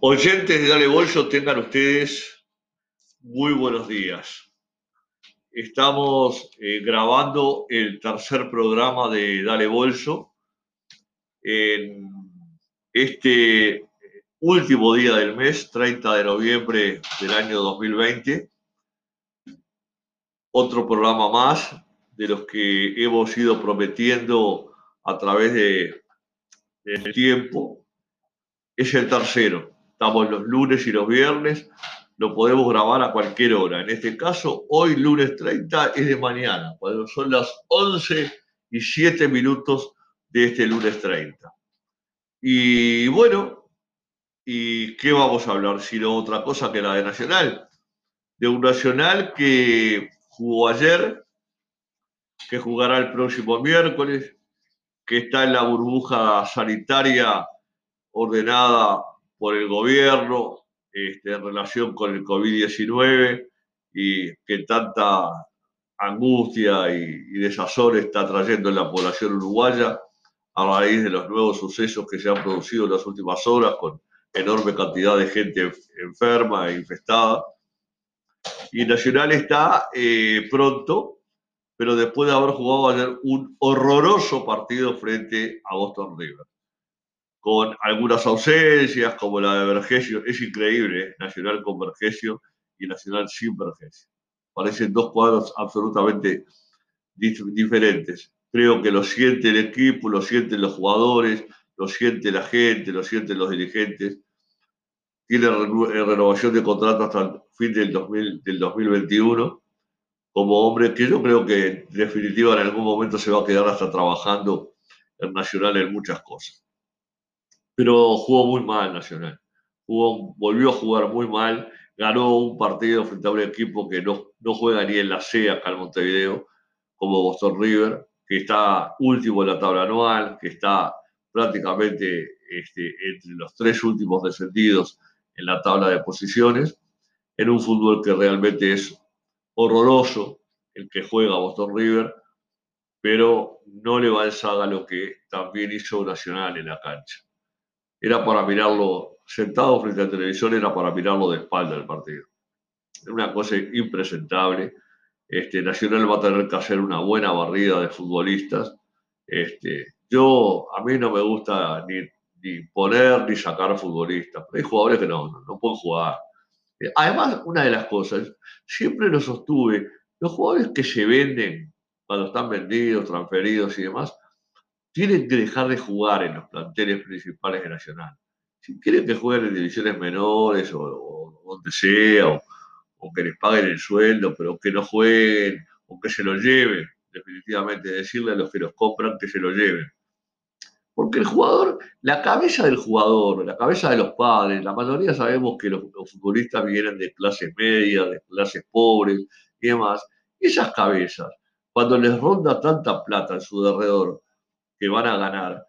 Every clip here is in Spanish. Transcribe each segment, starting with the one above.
Oyentes de Dale Bolso, tengan ustedes muy buenos días. Estamos eh, grabando el tercer programa de Dale Bolso en este último día del mes, 30 de noviembre del año 2020. Otro programa más de los que hemos ido prometiendo a través de, del tiempo. Es el tercero. Estamos los lunes y los viernes. Lo podemos grabar a cualquier hora. En este caso, hoy lunes 30 es de mañana, cuando son las 11 y 7 minutos de este lunes 30. Y bueno, ¿y qué vamos a hablar? Sino otra cosa que la de Nacional. De un Nacional que jugó ayer, que jugará el próximo miércoles, que está en la burbuja sanitaria ordenada por el gobierno este, en relación con el COVID-19 y que tanta angustia y, y desazón está trayendo en la población uruguaya a raíz de los nuevos sucesos que se han producido en las últimas horas con enorme cantidad de gente enferma e infestada. Y Nacional está eh, pronto pero después de haber jugado ayer un horroroso partido frente a Boston River, con algunas ausencias como la de Vergesio, es increíble, ¿eh? Nacional con Vergesio y Nacional sin Vergesio. Parecen dos cuadros absolutamente diferentes. Creo que lo siente el equipo, lo sienten los jugadores, lo siente la gente, lo sienten los dirigentes. Tiene eh, renovación de contrato hasta el fin del, 2000, del 2021 como hombre que yo creo que en definitiva en algún momento se va a quedar hasta trabajando en Nacional en muchas cosas. Pero jugó muy mal Nacional. Volvió a jugar muy mal. Ganó un partido frente a un equipo que no, no juega ni en la C acá en Montevideo, como Boston River, que está último en la tabla anual, que está prácticamente este, entre los tres últimos descendidos en la tabla de posiciones, en un fútbol que realmente es horroroso el que juega Boston River, pero no le va a lo que también hizo Nacional en la cancha. Era para mirarlo sentado frente al televisor, era para mirarlo de espalda el partido. Era una cosa impresentable. Este, Nacional va a tener que hacer una buena barrida de futbolistas. Este, yo, a mí no me gusta ni, ni poner ni sacar futbolistas, pero hay jugadores que no, no, no pueden jugar Además, una de las cosas, siempre lo sostuve, los jugadores que se venden cuando están vendidos, transferidos y demás, tienen que dejar de jugar en los planteles principales de Nacional. Si quieren que jueguen en divisiones menores o, donde sea, o, que les paguen el sueldo, pero que no jueguen, o que se lo lleven, definitivamente, decirle a los que los compran que se lo lleven. Porque el jugador, la cabeza del jugador, la cabeza de los padres, la mayoría sabemos que los, futbolistas vienen de clases medias, de clases pobres y demás. Esas cabezas, cuando les ronda tanta plata en su derredor que van a ganar,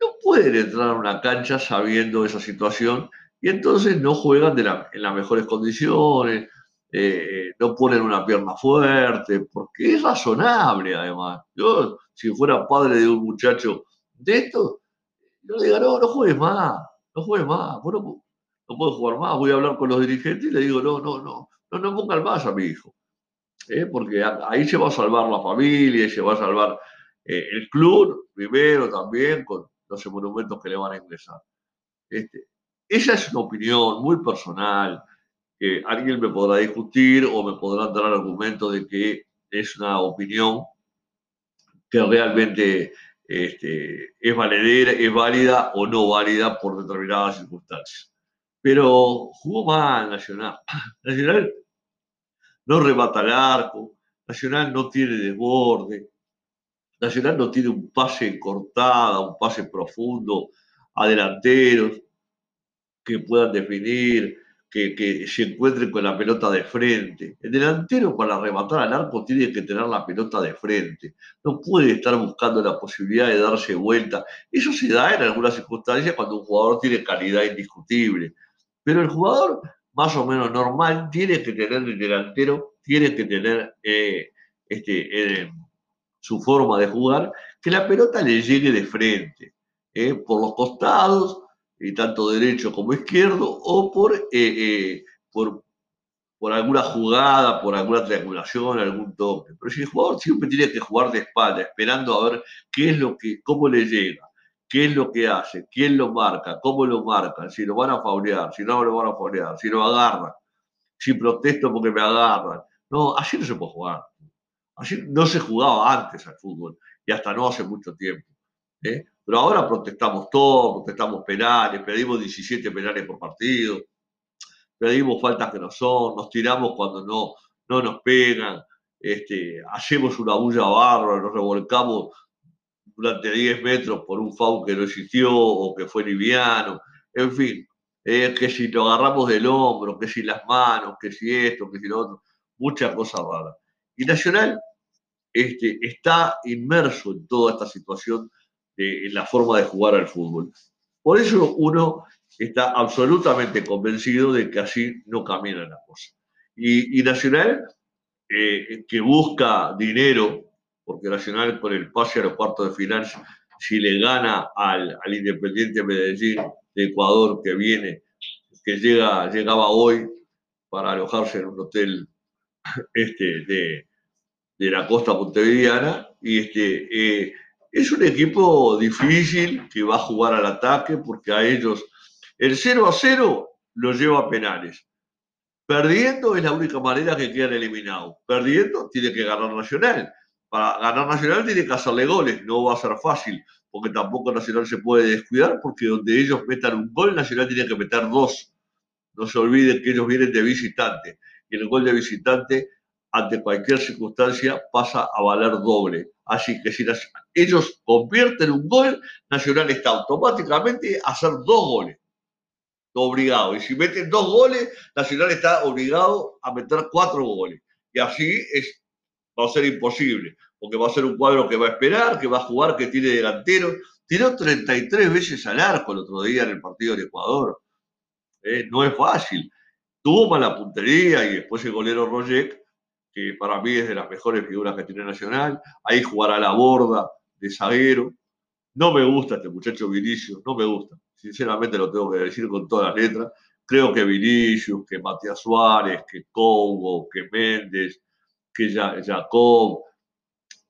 no pueden entrar a una cancha sabiendo esa situación y entonces no juegan en las mejores condiciones, eh, no ponen una pierna fuerte, porque es razonable además. Yo, si fuera padre de un muchacho de esto, yo le digo, no, no juegues más, no juegues más, no, puedo jugar más, voy a hablar con los dirigentes y le digo, no, no, no, no, no pongan más a mi hijo. ¿eh? Porque ahí se va a salvar la familia, se va a salvar eh, el club, primero también, con los monumentos que le van a ingresar. Este, esa es una opinión muy personal, que alguien me podrá discutir o me podrá dar argumentos de que es una opinión que realmente este, es valedera, es válida o no válida por determinadas circunstancias. Pero jugó mal Nacional. Nacional no remata el arco, Nacional no tiene desborde, Nacional no tiene un pase cortada, un pase profundo a delanteros que puedan definir, que, se encuentren con la pelota de frente. El delantero para rematar al arco tiene que tener la pelota de frente. No puede estar buscando la posibilidad de darse vuelta. Eso se da en algunas circunstancias cuando un jugador tiene calidad indiscutible. Pero el jugador más o menos normal tiene que tener el delantero, tiene que tener eh, este, eh, su forma de jugar, que la pelota le llegue de frente, eh, por los costados, y tanto derecho como izquierdo, o por, por, por alguna jugada, por alguna triangulación, algún toque. Pero si el jugador siempre tiene que jugar de espalda, esperando a ver qué es lo que, cómo le llega, qué es lo que hace, quién lo marca, cómo lo marcan, si lo van a faulear, si no lo van a faulear, si lo agarran, si protesto porque me agarran. No, así no se puede jugar. Así no se jugaba antes al fútbol y hasta no hace mucho tiempo. ¿eh? Pero ahora protestamos todo, protestamos penales, pedimos 17 penales por partido pedimos faltas que no son, nos tiramos cuando no, no nos pegan, este, hacemos una bulla bárbara, nos revolcamos durante 10 metros por un FAU que no existió o que fue liviano, en fin, eh, que si lo agarramos del hombro, que si las manos, que si esto, que si lo otro, muchas cosas raras. Y Nacional este, está inmerso en toda esta situación en la forma de jugar al fútbol. Por eso uno está absolutamente convencido de que así no camina la cosa. Y, Nacional, eh, que busca dinero, porque Nacional con el pase a los de final, si le gana al, al Independiente Medellín de Ecuador que viene, que llega, llegaba hoy para alojarse en un hotel este, de, de la costa montevideana, y este, eh, es un equipo difícil que va a jugar al ataque porque a ellos el 0 a 0 lo lleva a penales. Perdiendo es la única manera que quedan eliminados. Perdiendo tiene que ganar Nacional. Para ganar Nacional tiene que hacerle goles. No va a ser fácil, porque tampoco Nacional se puede descuidar, porque donde ellos metan un gol, Nacional tiene que meter dos. No se olviden que ellos vienen de visitante. Y el gol de visitante, ante cualquier circunstancia, pasa a valer doble. Así que si ellos convierten un gol, Nacional está automáticamente a hacer dos goles obligado. Y si meten dos goles, Nacional está obligado a meter cuatro goles. Y así es, va a ser imposible, porque va a ser un cuadro que va a esperar, que va a jugar, que tiene delantero. Tiró 33 veces al arco el otro día en el partido de Ecuador. Eh, no es fácil. Tuvo mala puntería y después el golero Roger, que para mí es de las mejores figuras que tiene Nacional. Ahí jugará la borda de zaguero. No me gusta este muchacho Vinicio, no me gusta sinceramente lo tengo que decir con todas las letras. Creo que Vinicius, que Matías Suárez, que Congo, que Méndez, que Jacob,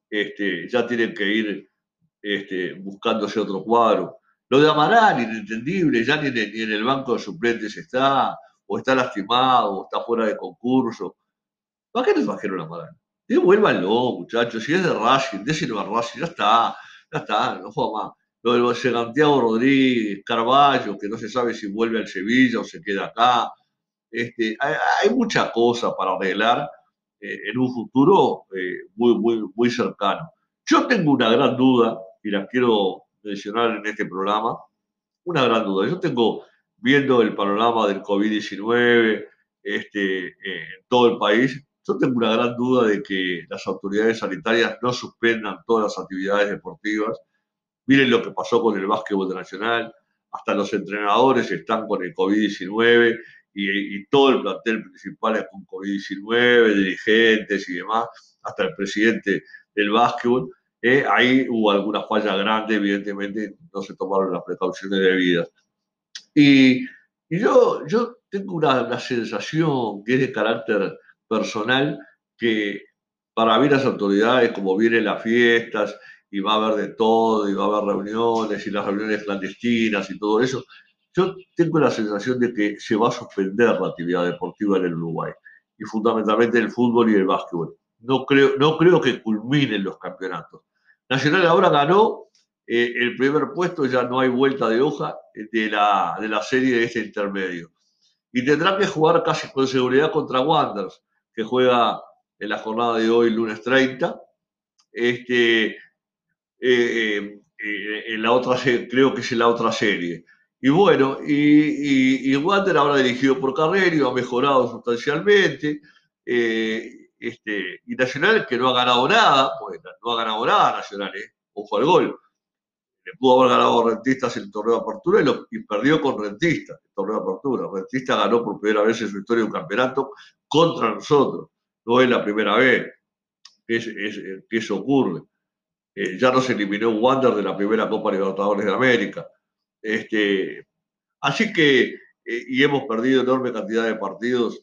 este, ya tienen que ir este, buscándose otro cuadro. Lo de Amaral, inentendible, ya ni, en el banco de suplentes está, o está lastimado, o está fuera de concurso. ¿Para qué nos trajeron a Amaral? Devuélvanlo, muchachos, si es de Racing, déselo a Racing, ya está, ya está, no juega más lo de Santiago Rodríguez, Carballo, que no se sabe si vuelve al Sevilla o se queda acá. Este, hay, mucha cosa para arreglar eh, en un futuro eh, muy, muy, muy cercano. Yo tengo una gran duda, y la quiero mencionar en este programa, una gran duda. Yo tengo, viendo el panorama del COVID-19 este, en todo el país, yo tengo una gran duda de que las autoridades sanitarias no suspendan todas las actividades deportivas Miren lo que pasó con el básquetbol nacional, hasta los entrenadores están con el COVID-19 y, todo el plantel principal es con COVID-19, dirigentes y demás, hasta el presidente del básquetbol. Eh, ahí hubo alguna falla grande, evidentemente no se tomaron las precauciones debidas. Y, yo, yo tengo una, una, sensación que es de carácter personal, que para mí las autoridades, como vienen las fiestas y va a haber de todo, y va a haber reuniones, y las reuniones clandestinas y todo eso. Yo tengo la sensación de que se va a suspender la actividad deportiva en el Uruguay, y fundamentalmente el fútbol y el básquetbol. No creo, no creo que culminen los campeonatos. Nacional ahora ganó eh, el primer puesto, ya no hay vuelta de hoja de la, de la serie de este intermedio. Y tendrá que jugar casi con seguridad contra Wanderers, que juega en la jornada de hoy, lunes 30. Este, eh, eh, eh, en la otra creo que es en la otra serie. Y bueno, y, y, Wander ahora dirigido por Carrerio, ha mejorado sustancialmente. este, y Nacional, que no ha ganado nada, pues no ha ganado nada Nacional, ojo al gol. Pudo haber ganado a Rentistas el torneo de apertura y, perdió con Rentistas el torneo de apertura. Rentistas ganó por primera vez en su historia un campeonato contra nosotros. No es la primera vez que, que eso ocurre. Eh, ya nos eliminó Wander de la primera Copa Libertadores de América. Este, Así que, eh, y hemos perdido enorme cantidad de partidos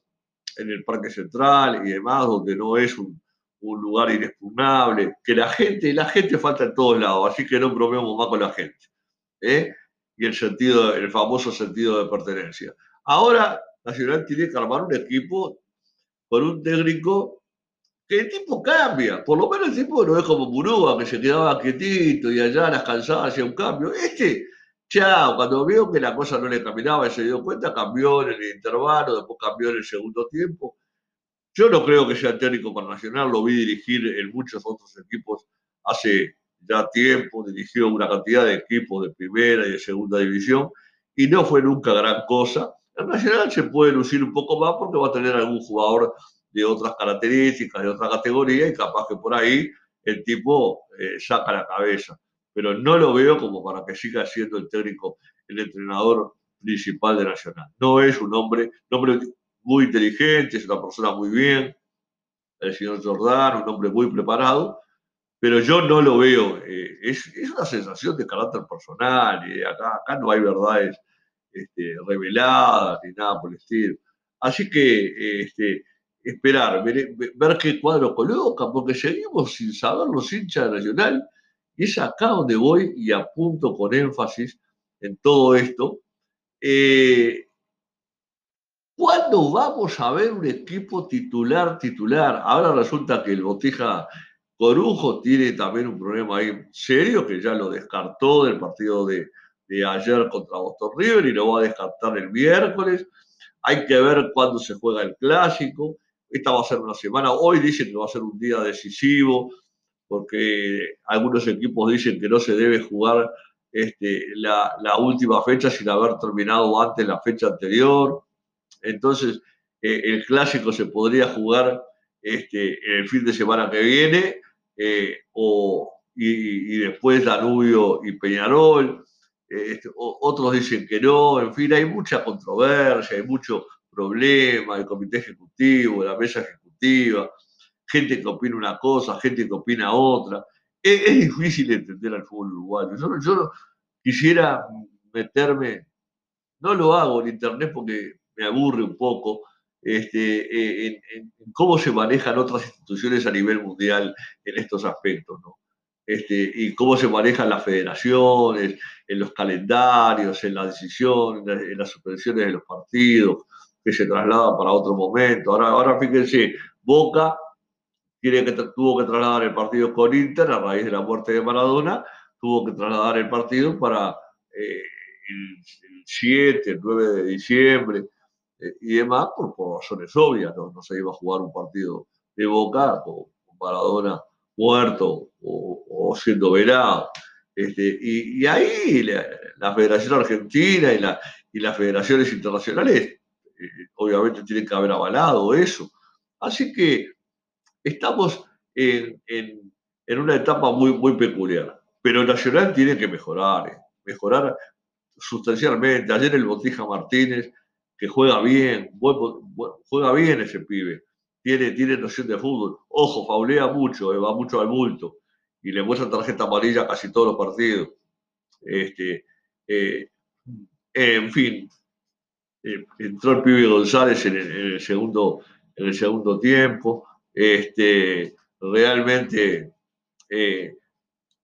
en el Parque Central y demás, donde no es un, lugar inexpugnable, que la gente, la gente falta en todos lados, así que no bromeamos más con la gente. ¿eh? Y el sentido, el famoso sentido de pertenencia. Ahora, Nacional tiene que armar un equipo con un técnico que el tipo cambia. Por lo menos el tipo no es como Murúa, que se quedaba quietito y allá las cansadas hacía un cambio. Este, chao, cuando vio que la cosa no le caminaba y se dio cuenta, cambió en el intervalo, después cambió en el segundo tiempo. Yo no creo que sea técnico para Nacional, lo vi dirigir en muchos otros equipos hace ya tiempo, dirigió una cantidad de equipos de primera y de segunda división y no fue nunca gran cosa. En Nacional se puede lucir un poco más porque va a tener algún jugador de otras características, de otra categoría, y capaz que por ahí el tipo eh, saca la cabeza. Pero no lo veo como para que siga siendo el técnico, el entrenador principal de Nacional. No es un hombre, un hombre muy inteligente, es una persona muy bien, el señor Jordán, un hombre muy preparado, pero yo no lo veo. Eh, es, es, una sensación de carácter personal, y acá, acá no hay verdades este, reveladas ni nada por el estilo. Así que este, esperar, ver, ver, qué cuadro coloca, porque seguimos sin saber los hinchas de Nacional, y es acá donde voy y apunto con énfasis en todo esto. Eh, ¿Cuándo vamos a ver un equipo titular titular? Ahora resulta que el Botija Corujo tiene también un problema ahí serio que ya lo descartó del partido de, de ayer contra Boston River y lo va a descartar el miércoles. Hay que ver cuándo se juega el clásico. Esta va a ser una semana. Hoy dicen que va a ser un día decisivo, porque algunos equipos dicen que no se debe jugar este, la, última fecha sin haber terminado antes la fecha anterior. Entonces, eh, el clásico se podría jugar este, el fin de semana que viene, eh, o, y, después Danubio y Peñarol. Este, otros dicen que no, en fin, hay mucha controversia, hay mucho problema, el comité ejecutivo, la mesa ejecutiva, gente que opina una cosa, gente que opina otra. Es, difícil entender al fútbol uruguayo. Yo, yo quisiera meterme, no lo hago en internet porque me aburre un poco, este, en, en, cómo se manejan otras instituciones a nivel mundial en estos aspectos, ¿no? Este, y cómo se manejan las federaciones, en los calendarios, en la decisión, en las suspensiones de los partidos, que se trasladan para otro momento. Ahora, ahora fíjense, Boca tiene que, tuvo que trasladar el partido con Inter a raíz de la muerte de Maradona, tuvo que trasladar el partido para eh, el, 7, el 9 de diciembre eh, y demás, por, razones obvias, ¿no? se iba a jugar un partido de Boca con, Maradona muerto o, siendo velado. Este, y, ahí la, Federación Argentina y, la, y las federaciones internacionales eh, obviamente tienen que haber avalado eso. Así que estamos en, una etapa muy, muy peculiar. Pero Nacional tiene que mejorar, eh, mejorar sustancialmente. Ayer el Botija Martínez, que juega bien, juega bien ese pibe, tiene, tiene noción de fútbol. Ojo, faulea mucho, eh, va mucho al bulto y le muestra tarjeta amarilla casi todos los partidos. Este, en fin, eh, entró el pibe González en el, segundo, en el segundo tiempo. Este, realmente, eh,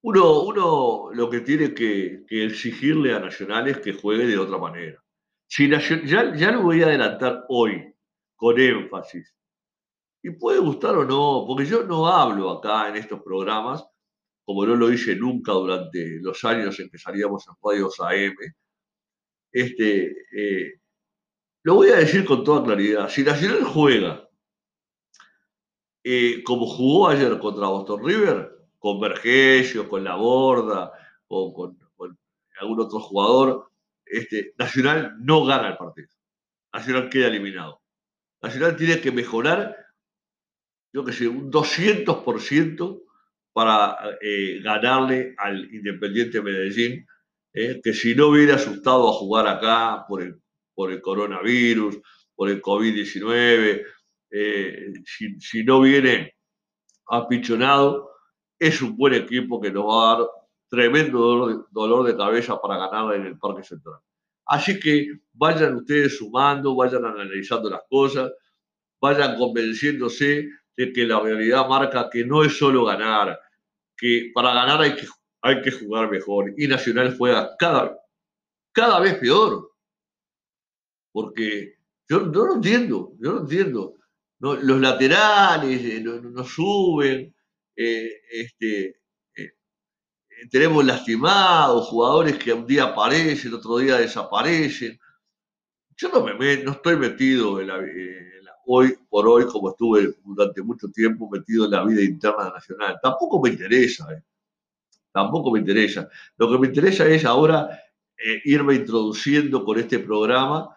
uno, uno lo que tiene que, exigirle a Nacional es que juegue de otra manera. Si ya, ya lo voy a adelantar hoy, con énfasis. Y puede gustar o no, porque yo no hablo acá en estos programas, como no lo hice nunca durante los años en que salíamos en radios AM, este, eh, lo voy a decir con toda claridad. Si Nacional juega eh, como jugó ayer contra Boston River, con Vergesio, con La Borda, o con, algún otro jugador, este, Nacional no gana el partido. Nacional queda eliminado. Nacional tiene que mejorar, yo que sé, un 200% para eh, ganarle al Independiente Medellín, eh, que si no hubiera asustado a jugar acá por el por el coronavirus, por el COVID-19, eh, si, no viene apichonado, es un buen equipo que nos va a dar tremendo dolor de, cabeza para ganar en el Parque Central. Así que vayan ustedes sumando, vayan analizando las cosas, vayan convenciéndose de que la realidad marca que no es solo ganar, que para ganar hay que, hay que jugar mejor. Y Nacional juega cada, cada vez peor. Porque yo, no entiendo, yo no entiendo. los laterales eh, no, suben, eh, este, tenemos lastimados, jugadores que un día aparecen, otro día desaparecen. Yo no, me, no estoy metido hoy por hoy, como estuve durante mucho tiempo metido en la vida interna nacional. Tampoco me interesa, tampoco me interesa. Lo que me interesa es ahora irme introduciendo con este programa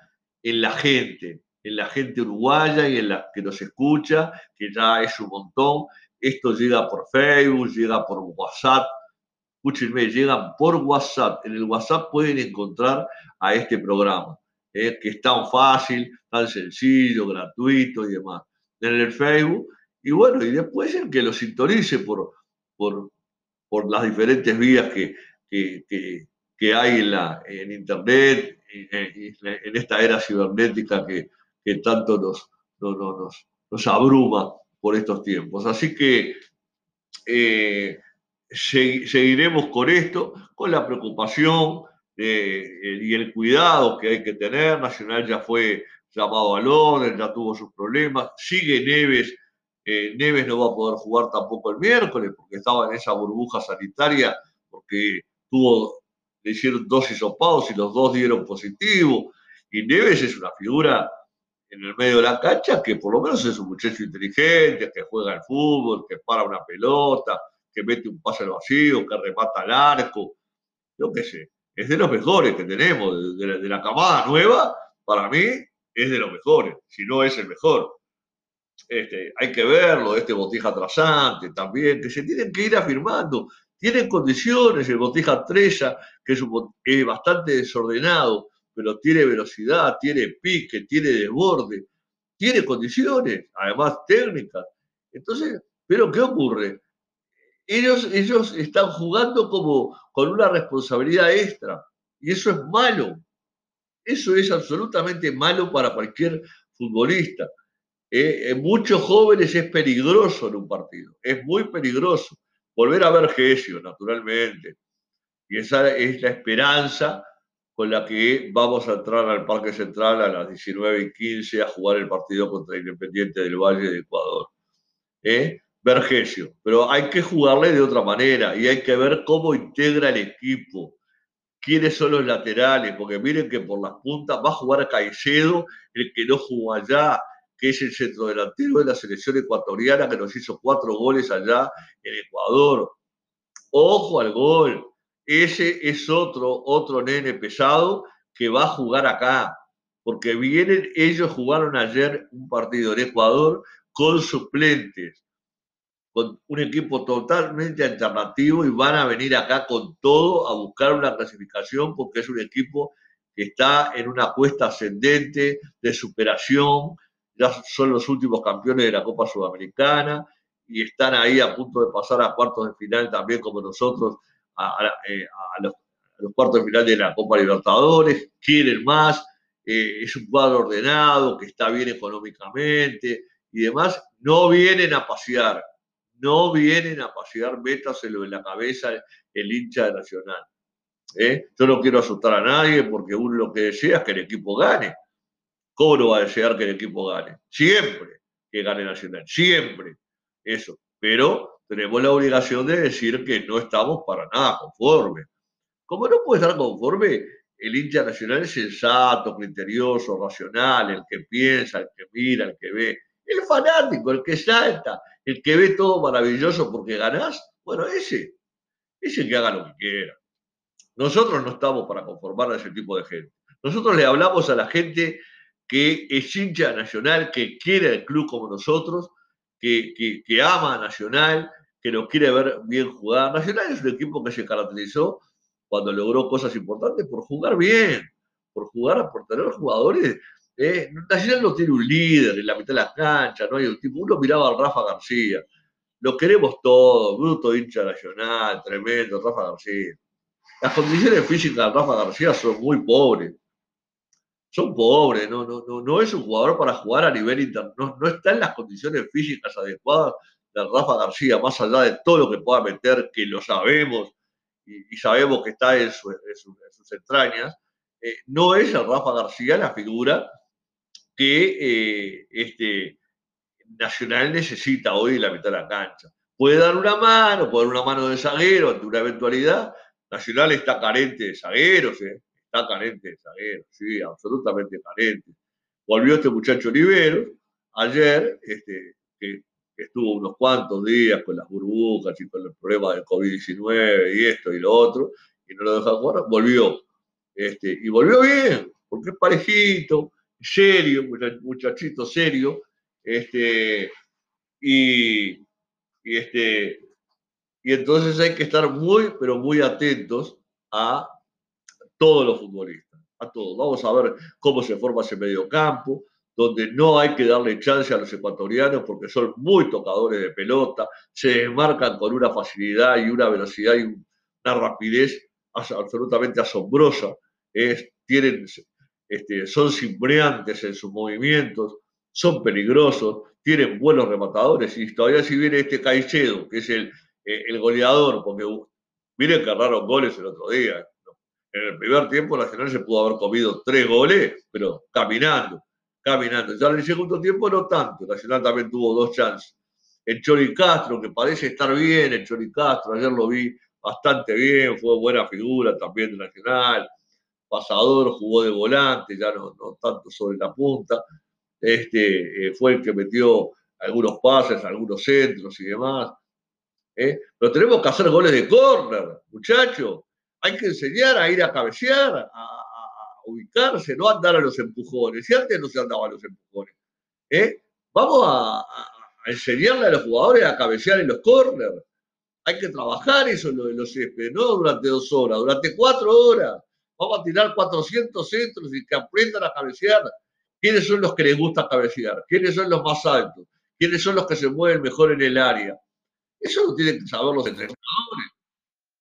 en la gente, en la gente uruguaya y en la que nos escucha, que ya es un montón. Esto llega por Facebook, llega por WhatsApp. Escúchenme, llegan por WhatsApp. En el WhatsApp pueden encontrar a este programa, eh, que es tan fácil, tan sencillo, gratuito y demás. En el Facebook. Y bueno, y después el que lo sintonice por, por, por las diferentes vías que, que, que hay en, la, en Internet, en esta era cibernética que, tanto nos, nos, nos, abruma por estos tiempos. Así que eh, seguiremos con esto, con la preocupación eh, y el cuidado que hay que tener. Nacional ya fue llamado al orden, ya tuvo sus problemas. Sigue Neves. Eh, Neves no va a poder jugar tampoco el miércoles porque estaba en esa burbuja sanitaria, porque tuvo le dos hisopados y los dos dieron positivo. Y Neves es una figura en el medio de la cancha que por lo menos es un muchacho inteligente, que juega al fútbol, que para una pelota, que mete un pase al vacío, que remata al arco. Yo qué sé, es de los mejores que tenemos, de, la, camada nueva, para mí es de los mejores, si no es el mejor. Este, hay que verlo, este botija trasante también, que se tienen que ir afirmando. Tienen condiciones, el Botija Trella, que es, bastante desordenado, pero tiene velocidad, tiene pique, tiene desborde, tiene condiciones, además técnicas. Entonces, ¿pero qué ocurre? Ellos, ellos están jugando como con una responsabilidad extra y eso es malo. Eso es absolutamente malo para cualquier futbolista. Eh, en muchos jóvenes es peligroso en un partido, es muy peligroso volver a ver Gesio, naturalmente. Y esa es la esperanza con la que vamos a entrar al Parque Central a las 19 y 15 a jugar el partido contra Independiente del Valle de Ecuador. ¿Eh? Ver Gesio. Pero hay que jugarle de otra manera y hay que ver cómo integra el equipo. ¿Quiénes son los laterales? Porque miren que por las puntas va a jugar Caicedo, el que no jugó allá, que es el centro delantero de la selección ecuatoriana que nos hizo cuatro goles allá en Ecuador. Ojo al gol. Ese es otro, otro nene pesado que va a jugar acá. Porque vienen, ellos jugaron ayer un partido en Ecuador con suplentes, con un equipo totalmente alternativo y van a venir acá con todo a buscar una clasificación porque es un equipo que está en una cuesta ascendente de superación, ya son los últimos campeones de la Copa Sudamericana y están ahí a punto de pasar a cuartos de final también como nosotros a, eh, los, cuartos de final de la Copa Libertadores, quieren más, eh, es un cuadro ordenado, que está bien económicamente y demás, no vienen a pasear, no vienen a pasear, métaselo en la cabeza el hincha de Nacional. ¿eh? Yo no quiero asustar a nadie porque uno lo que desea es que el equipo gane ¿Cómo no va a desear que el equipo gane? Siempre que gane Nacional, siempre. Eso. Pero tenemos la obligación de decir que no estamos para nada conformes. Como no puede estar conforme, el hincha nacional es sensato, criterioso, racional, el que piensa, el que mira, el que ve. El fanático, el que salta, el que ve todo maravilloso porque ganás, bueno, ese, ese que haga lo que quiera. Nosotros no estamos para conformar a ese tipo de gente. Nosotros le hablamos a la gente que es hincha Nacional, que quiere el club como nosotros, que, que, ama a Nacional, que nos quiere ver bien jugar. Nacional es un equipo que se caracterizó cuando logró cosas importantes por jugar bien, por jugar, por tener jugadores. Eh, Nacional no tiene un líder en la mitad de la cancha, no hay un tipo. Uno miraba al Rafa García. Lo queremos todos, bruto hincha nacional, tremendo, Rafa García. Las condiciones físicas de Rafa García son muy pobres son pobres, no, no, no, no es un jugador para jugar a nivel internacional, no, está en las condiciones físicas adecuadas de Rafa García, más allá de todo lo que pueda meter, que lo sabemos y, sabemos que está en, sus entrañas, eh, no es el Rafa García la figura que eh, este, Nacional necesita hoy la mitad de la cancha. Puede dar una mano, puede dar una mano de zaguero ante una eventualidad. Nacional está carente de zagueros, ¿eh? está carente de zagueros, sí, absolutamente carente. Volvió este muchacho Olivero ayer, este, que, estuvo unos cuantos días con las burbujas y con el problema del COVID-19 y esto y lo otro, y no lo deja jugar, volvió. Este, y volvió bien, porque es parejito, serio, muchachito serio, este, y, este, y entonces hay que estar muy, pero muy atentos a todos los futbolistas, a todos. Vamos a ver cómo se forma ese medio campo, donde no hay que darle chance a los ecuatorianos porque son muy tocadores de pelota, se desmarcan con una facilidad y una velocidad y una rapidez absolutamente asombrosa. tienen, este, son cimbreantes en sus movimientos, son peligrosos, tienen buenos rematadores y todavía si viene este Caicedo, que es el, eh, goleador, porque miren que erraron goles el otro día. En el primer tiempo Nacional se pudo haber comido tres goles, pero caminando, caminando. Ya en el segundo tiempo no tanto. Nacional también tuvo dos chances. El Chori Castro, que parece estar bien, el Chori Castro, ayer lo vi bastante bien, fue buena figura también de Nacional. Pasador, jugó de volante, ya no, tanto sobre la punta. Este, eh, fue el que metió algunos pases, algunos centros y demás. ¿eh? Pero tenemos que hacer goles de córner, muchachos hay que enseñar a ir a cabecear, a, ubicarse, no andar a los empujones. Y antes no se andaba a los empujones. ¿eh? Vamos a, enseñarle a los jugadores a cabecear en los corners. Hay que trabajar eso en los céspedes, no durante dos horas, durante cuatro horas. Vamos a tirar 400 centros y que aprendan a cabecear. ¿Quiénes son los que les gusta cabecear? ¿Quiénes son los más altos? ¿Quiénes son los que se mueven mejor en el área? Eso lo tienen que saber los entrenadores.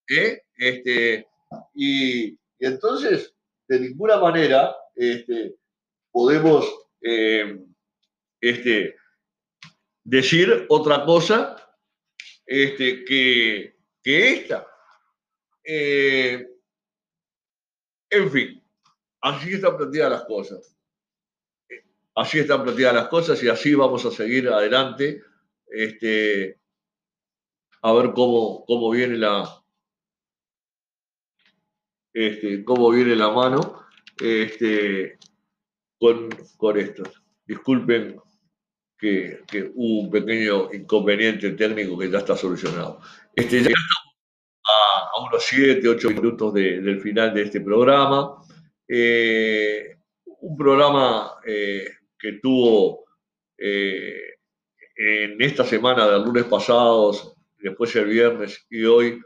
¿eh? Este, y, entonces, de ninguna manera este, podemos eh, este, decir otra cosa este, que, esta. Eh, en fin, así están planteadas las cosas. Así están planteadas las cosas y así vamos a seguir adelante este, a ver cómo, cómo viene la, este, cómo viene la mano este, con, con esto. Disculpen que, hubo un pequeño inconveniente técnico que ya está solucionado. Este, a, unos 7, 8 minutos del final de este programa. Eh, un programa eh, que tuvo eh, en esta semana del lunes pasados, después el viernes y hoy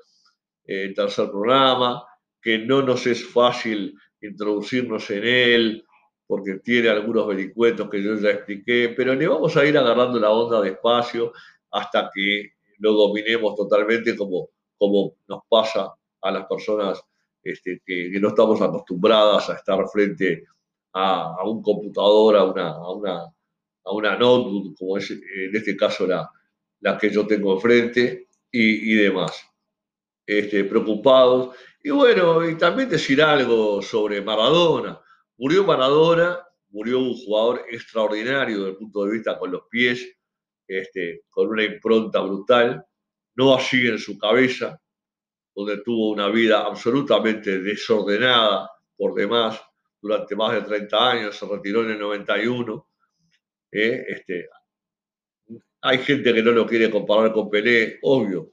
el tercer programa que no nos es fácil introducirnos en él, porque tiene algunos vericuetos que yo ya expliqué, pero le vamos a ir agarrando la onda despacio hasta que lo dominemos totalmente como, como nos pasa a las personas este, que, no estamos acostumbradas a estar frente a, un computador, a una, a, una, a una notebook, como es en este caso la, la que yo tengo enfrente, y, y demás. Este, preocupados y bueno, y también decir algo sobre Maradona. Murió Maradona, murió un jugador extraordinario desde el punto de vista con los pies, este, con una impronta brutal, no así en su cabeza, donde tuvo una vida absolutamente desordenada por demás durante más de 30 años, se retiró en el 91. ¿eh? este, hay gente que no lo quiere comparar con Pelé, obvio.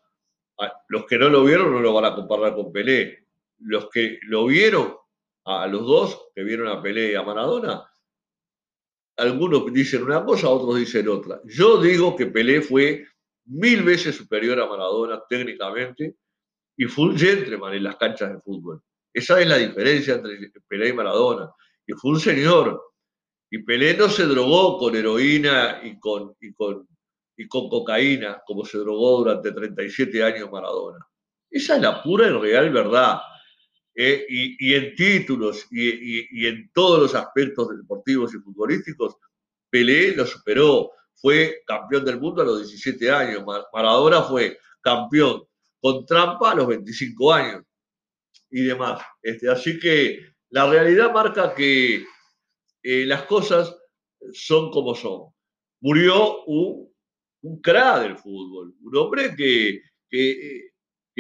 Los que no lo vieron no lo van a comparar con Pelé los que lo vieron, a los dos que vieron a Pelé y a Maradona, algunos dicen una cosa, otros dicen otra. Yo digo que Pelé fue mil veces superior a Maradona técnicamente y fue un gentleman en las canchas de fútbol. Esa es la diferencia entre Pelé y Maradona. Y fue un señor. Y Pelé no se drogó con heroína y con, y con, y con cocaína como se drogó durante 37 años Maradona. Esa es la pura y real verdad. eh, y, en títulos y, en todos los aspectos deportivos y futbolísticos, Pelé lo superó. Fue campeón del mundo a los 17 años. Maradona fue campeón con trampa a los 25 años y demás. Este, así que la realidad marca que eh, las cosas son como son. Murió un, un crack del fútbol, un hombre que, que,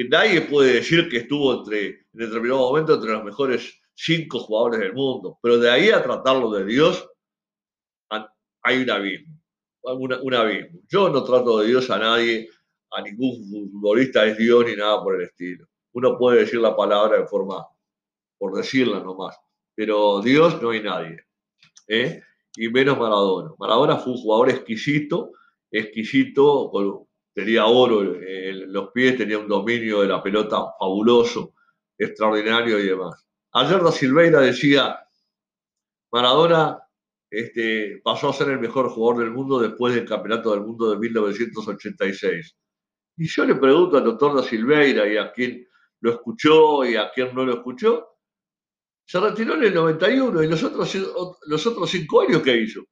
nadie puede decir que estuvo entre, en determinado momento entre los mejores cinco jugadores del mundo, pero de ahí a tratarlo de Dios hay un abismo, un abismo. Yo no trato de Dios a nadie, a ningún futbolista es Dios ni nada por el estilo. Uno puede decir la palabra de forma, por decirla nomás, pero Dios no hay nadie. ¿eh? y menos Maradona. Maradona fue un jugador exquisito, exquisito, tenía oro en los pies, tenía un dominio de la pelota fabuloso, extraordinario y demás. Ayer da Silveira decía, Maradona este, pasó a ser el mejor jugador del mundo después del Campeonato del Mundo de 1986. Y yo le pregunto al doctor da Silveira y a quien lo escuchó y a quien no lo escuchó, se retiró en el 91 y los otros, los cinco años, ¿qué hizo?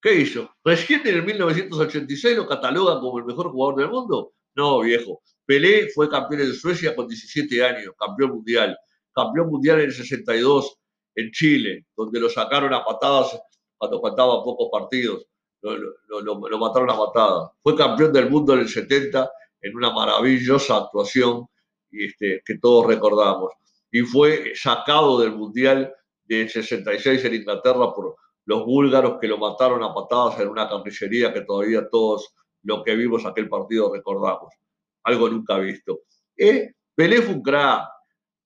¿Qué hizo? ¿Recién en el 1986 lo catalogan como el mejor jugador del mundo? No, viejo. Pelé fue campeón en Suecia con 17 años, campeón mundial. Campeón mundial en el 62 en Chile, donde lo sacaron a patadas cuando faltaban pocos partidos. Lo, mataron a patadas. Fue campeón del mundo en el 70 en una maravillosa actuación este, que todos recordamos y fue sacado del Mundial de 66 en Inglaterra por los búlgaros que lo mataron a patadas en una carnicería que todavía todos los que vimos aquel partido recordamos. Algo nunca visto. Eh, Pelé fue un crack.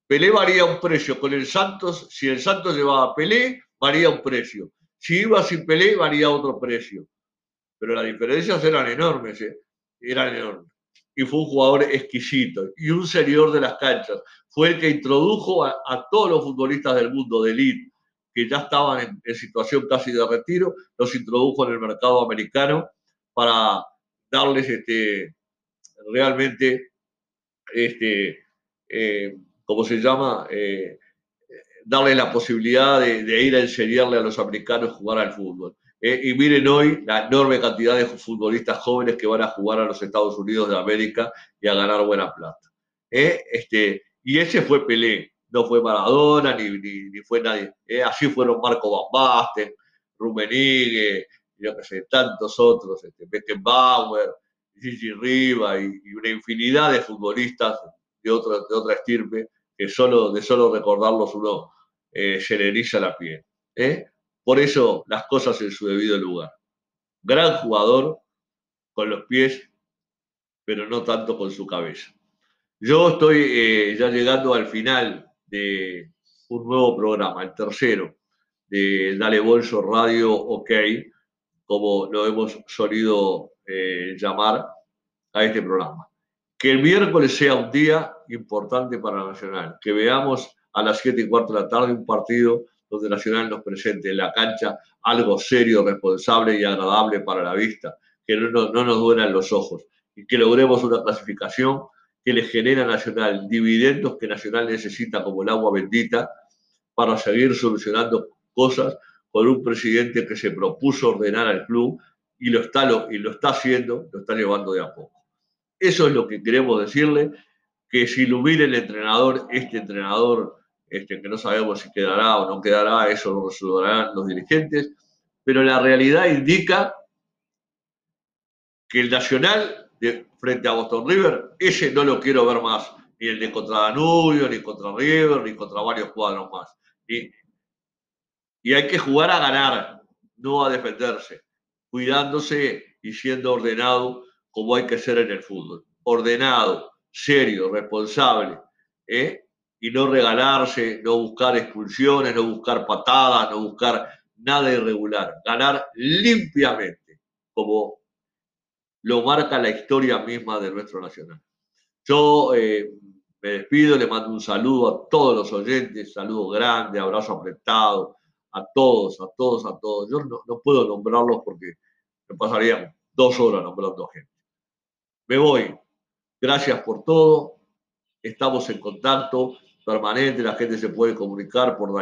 Pelé varía un precio. Con el Santos, si el Santos llevaba Pelé, varía un precio. Si iba sin Pelé, varía otro precio. Pero las diferencias eran enormes, ¿eh? eran enormes. Y fue un jugador exquisito y un señor de las canchas fue el que introdujo a, todos los futbolistas del mundo de elite que ya estaban en, situación casi de retiro, los introdujo en el mercado americano para darles este, realmente, este, eh, ¿cómo se llama? Eh, darles la posibilidad de, ir a enseñarle a los americanos jugar al fútbol. Eh, y miren hoy la enorme cantidad de futbolistas jóvenes que van a jugar a los Estados Unidos de América y a ganar buena plata. Este, y ese fue Pelé, no fue Maradona ni, ni, fue nadie. Eh, así fueron Marco Van Basten, yo qué sé, tantos otros, este, Beckenbauer, Gigi Riva y, una infinidad de futbolistas de otra, de otra estirpe que solo, de solo recordarlos uno eh, se le eriza la piel. ¿eh? Por eso las cosas en su debido lugar. Gran jugador con los pies, pero no tanto con su cabeza. Yo estoy eh, ya llegando al final de un nuevo programa, el tercero, de Dale Bolso Radio OK, como lo hemos solido eh, llamar a este programa. Que el miércoles sea un día importante para Nacional, que veamos a las 7 y cuarto de la tarde un partido donde Nacional nos presente en la cancha algo serio, responsable y agradable para la vista, que no, no, no nos duelan los ojos y que logremos una clasificación que le genera Nacional, dividendos que Nacional necesita como el agua bendita para seguir solucionando cosas con un presidente que se propuso ordenar al club y lo está, lo, y lo está haciendo, lo está llevando de a poco. Eso es lo que queremos decirle, que si ilumine el entrenador, este entrenador, este, que no sabemos si quedará o no quedará, eso lo resolverán los dirigentes, pero la realidad indica que el Nacional frente a Boston River, ese no lo quiero ver más, ni el de contra Danubio, ni contra River, ni contra varios cuadros más. Y, y hay que jugar a ganar, no a defenderse, cuidándose y siendo ordenado como hay que ser en el fútbol. Ordenado, serio, responsable, ¿eh? y no regalarse, no buscar expulsiones, no buscar patadas, no buscar nada irregular, ganar limpiamente, como lo marca la historia misma de nuestro nacional. Yo eh, me despido, le mando un saludo a todos los oyentes, saludo grande, abrazo apretado, a todos, a todos, a todos. Yo no, puedo nombrarlos porque me pasarían dos horas nombrando gente. Me voy. Gracias por todo. Estamos en contacto permanente, la gente se puede comunicar por